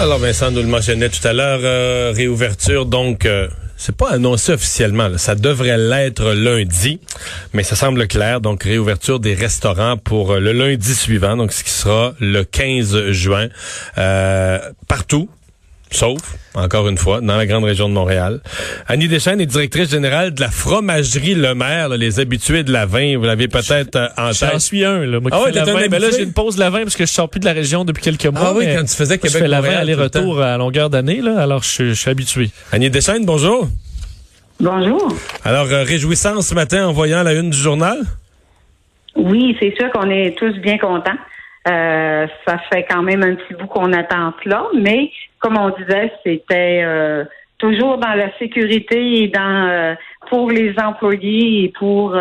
Alors Vincent nous le mentionnait tout à l'heure, euh, réouverture donc euh, c'est pas annoncé officiellement, ça devrait l'être lundi, mais ça semble clair. Donc réouverture des restaurants pour euh, le lundi suivant donc ce qui sera le 15 juin partout Sauf, encore une fois, dans la grande région de Montréal. Annie Deschênes est directrice générale de la fromagerie Le Maire, les habitués de la vin. Vous l'avez peut-être euh, en tête. J'en suis un, là. Moi, qui ah ouais, ben là, j'ai une pause de la vin parce que je sors plus de la région depuis quelques mois. Ah oui, quand tu faisais Québec, je fais la vin aller-retour à longueur d'année, là. Alors, je, suis habitué. Annie Deschênes, bonjour. Bonjour. Alors, euh, réjouissance ce matin en voyant la une du journal? Oui, c'est sûr qu'on est tous bien contents. Euh, ça fait quand même un petit bout qu'on attend cela, mais comme on disait, c'était euh, toujours dans la sécurité et dans euh, pour les employés et pour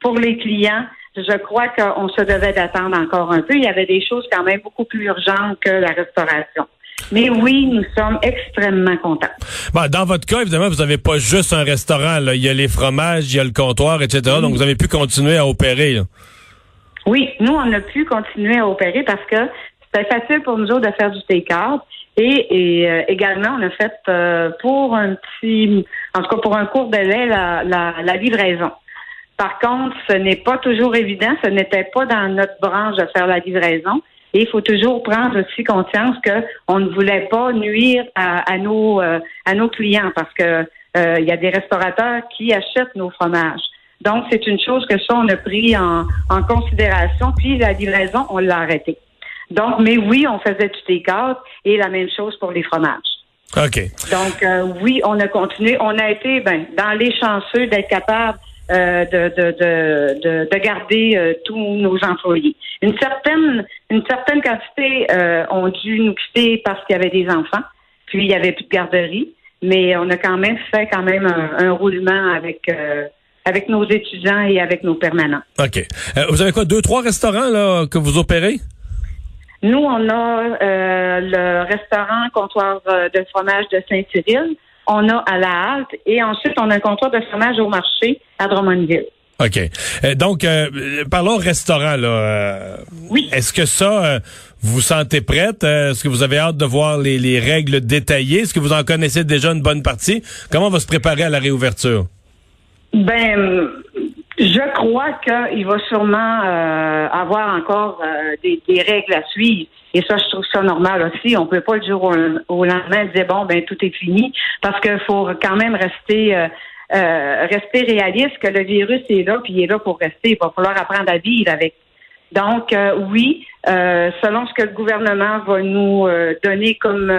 pour les clients. Je crois qu'on se devait d'attendre encore un peu. Il y avait des choses quand même beaucoup plus urgentes que la restauration. Mais oui, nous sommes extrêmement contents. Bon, dans votre cas, évidemment, vous n'avez pas juste un restaurant. Là. Il y a les fromages, il y a le comptoir, etc. Donc, vous avez pu continuer à opérer. Oui, nous, on a pu continuer à opérer parce que c'était facile pour nous autres de faire du take-out. Et, euh, également, on a fait euh, pour un petit, en tout cas pour un court délai, la, la, livraison. Par contre, ce n'est pas toujours évident, ce n'était pas dans notre branche de faire la livraison. Et il faut toujours prendre aussi conscience qu'on ne voulait pas nuire à, nos euh, à nos clients parce que il y a des restaurateurs qui achètent nos fromages. Donc, c'est une chose que ça, on a pris en, considération. Puis, la livraison, on l'a arrêté. Donc, mais oui, on faisait tout les cartes et la même chose pour les fromages. OK. Donc, euh, oui, on a continué. On a été ben, dans les chanceux d'être capable euh, de, de, de, garder euh, tous nos employés. Une certaine, une certaine quantité ont dû nous quitter parce qu'il y avait des enfants, puis il y avait plus de garderie, mais on a quand même fait quand même un, un roulement avec avec nos étudiants et avec nos permanents. OK. Euh, vous avez quoi, deux, trois restaurants là, que vous opérez? Nous, on a euh, le restaurant comptoir euh, de fromage de Saint-Cyril. On a à la halte et ensuite on a un comptoir de fromage au marché à Drummondville. OK. donc, parlons restaurant. Là. oui. Est-ce que ça, vous vous sentez prête? Est-ce que vous avez hâte de voir les, les règles détaillées? Est-ce que vous en connaissez déjà une bonne partie? Comment on va se préparer à la réouverture? Ben, je crois qu'il va sûrement euh, avoir encore euh, des, règles à suivre. Et ça, je trouve ça normal aussi. On peut pas le jour au, lendemain dire bon, ben tout est fini, parce qu'il faut quand même rester euh, rester réaliste que le virus est là, puis il est là pour rester. Il va falloir apprendre à vivre avec. Donc oui, selon ce que le gouvernement va nous donner comme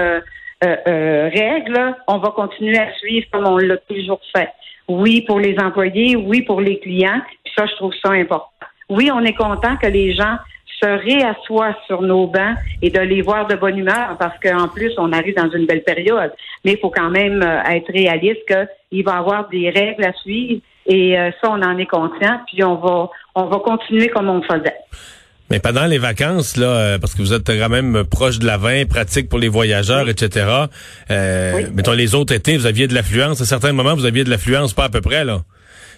règles, on va continuer à suivre comme on l'a toujours fait. Oui, pour les employés, oui, pour les clients. Puis ça, je trouve ça important. Oui, on est content que les gens se réassoient sur nos bancs et de les voir de bonne humeur parce qu'en plus, on arrive dans une belle période. Mais il faut quand même euh, être réaliste qu'il va y avoir des règles à suivre et euh, ça, on en est conscient. Puis on va, on va continuer comme on faisait. Mais pendant les vacances, là, euh, parce que vous êtes quand même proche de la vin, pratique pour les voyageurs, etc. Euh, Mettons les autres étés, vous aviez de l'affluence. À certains moments, vous aviez de l'affluence, pas à peu près là.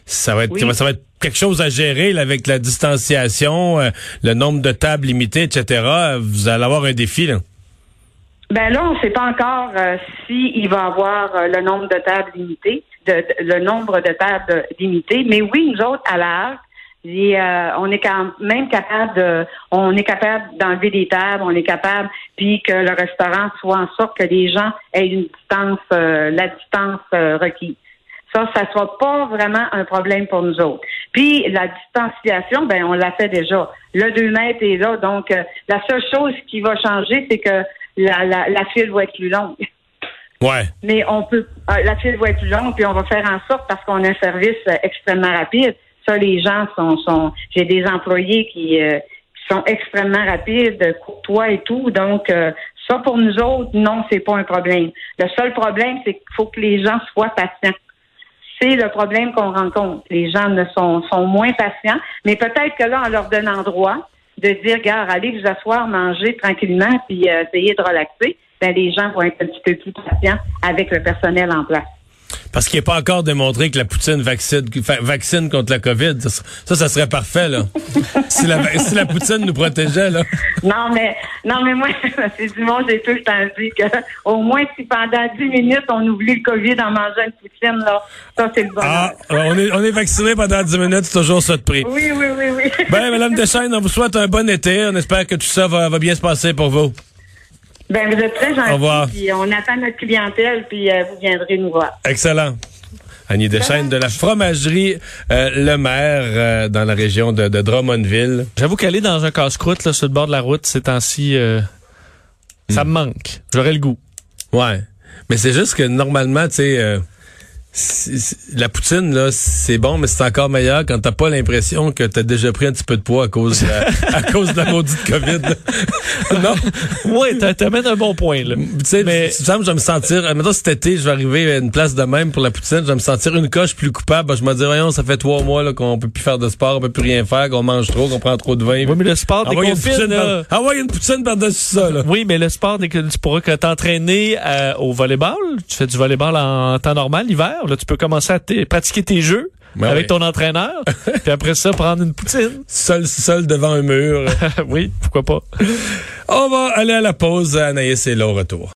Ça va être, ça va être quelque chose à gérer là, avec la distanciation, euh, le nombre de tables limitées, etc. Vous allez avoir un défi là. Ben là, on ne sait pas encore euh, s'il va avoir le nombre de tables limitées, de, le nombre de tables limitées. Mais oui, nous autres, à euh, on est quand même capable de, on est capable d'enlever des tables, on est capable, puis que le restaurant soit en sorte que les gens aient une distance, euh, la distance euh, requise. Ça, ça soit pas vraiment un problème pour nous autres. Puis la distanciation, ben on l'a fait déjà. Le 2 mètres est là, donc la seule chose qui va changer, c'est que la, la, la file va être plus longue. Ouais. Mais on peut, la file va être plus longue, puis on va faire en sorte parce qu'on a un service extrêmement rapide ça, les gens sont, sont j'ai des employés qui, euh, sont extrêmement rapides, courtois et tout. Donc, euh, ça, pour nous autres, non, c'est pas un problème. Le seul problème, c'est qu'il faut que les gens soient patients. C'est le problème qu'on rencontre. Les gens ne sont, sont moins patients, mais peut-être que là, en leur donnant droit de dire, gars, allez vous asseoir, manger tranquillement, puis euh, essayer de relaxer, ben, les gens vont être un petit peu plus patients avec le personnel en place. Parce qu'il n'est pas encore démontré que la poutine vaccine, vaccine contre la COVID. Ça, ça serait parfait, là. si, la, si la poutine nous protégeait, là. Non, mais, non, mais moi, c'est du monde, j'ai tout le temps dit que, au moins, si pendant 10 minutes, on oublie le COVID en mangeant une poutine, là, ça, c'est le bon. Ah, on est, on est vacciné pendant 10 minutes, c'est toujours ça de prix. Oui, oui, oui, oui. Ben, Madame Deschaines, on vous souhaite un bon été. On espère que tout ça va, va bien se passer pour vous. Ben, vous êtes très gentil. Au revoir. Puis on attend notre clientèle, puis euh, vous viendrez nous voir. Excellent. Annie Deschaines de la fromagerie euh, Le Maire euh, dans la région de, Drummondville. J'avoue qu'aller dans un casse-croûte là, sur le bord de la route ces temps-ci, ça hmm. me manque. J'aurais le goût. Ouais. Mais c'est juste que normalement, tu sais la poutine, là, c'est bon, mais c'est encore meilleur quand t'as pas l'impression que t'as déjà pris un petit peu de poids à cause, de, à cause de la maudite COVID. non? Oui, t'amènes un bon point, là. Tu sais, mais... je vais me sentir, maintenant cet été, je vais arriver à une place de même pour la poutine, je vais me sentir une coche plus coupable. Je me dis, voyons, ça fait trois mois, là, qu'on peut plus faire de sport, on peut plus rien faire, qu'on mange trop, qu'on prend trop de vin. Oui, mais le sport, qu'on fait, Ah ouais, une poutine par-dessus ça, là. Oui, mais le sport, dès que tu pourras t'entraîner euh, au volleyball, tu fais du volleyball en temps normal, l'hiver, Là, tu peux commencer à pratiquer tes jeux. Ben avec ton entraîneur, puis après ça, prendre une poutine. Seul, seul devant un mur. oui, pourquoi pas. On va aller à la pause. Anaïs est là au retour.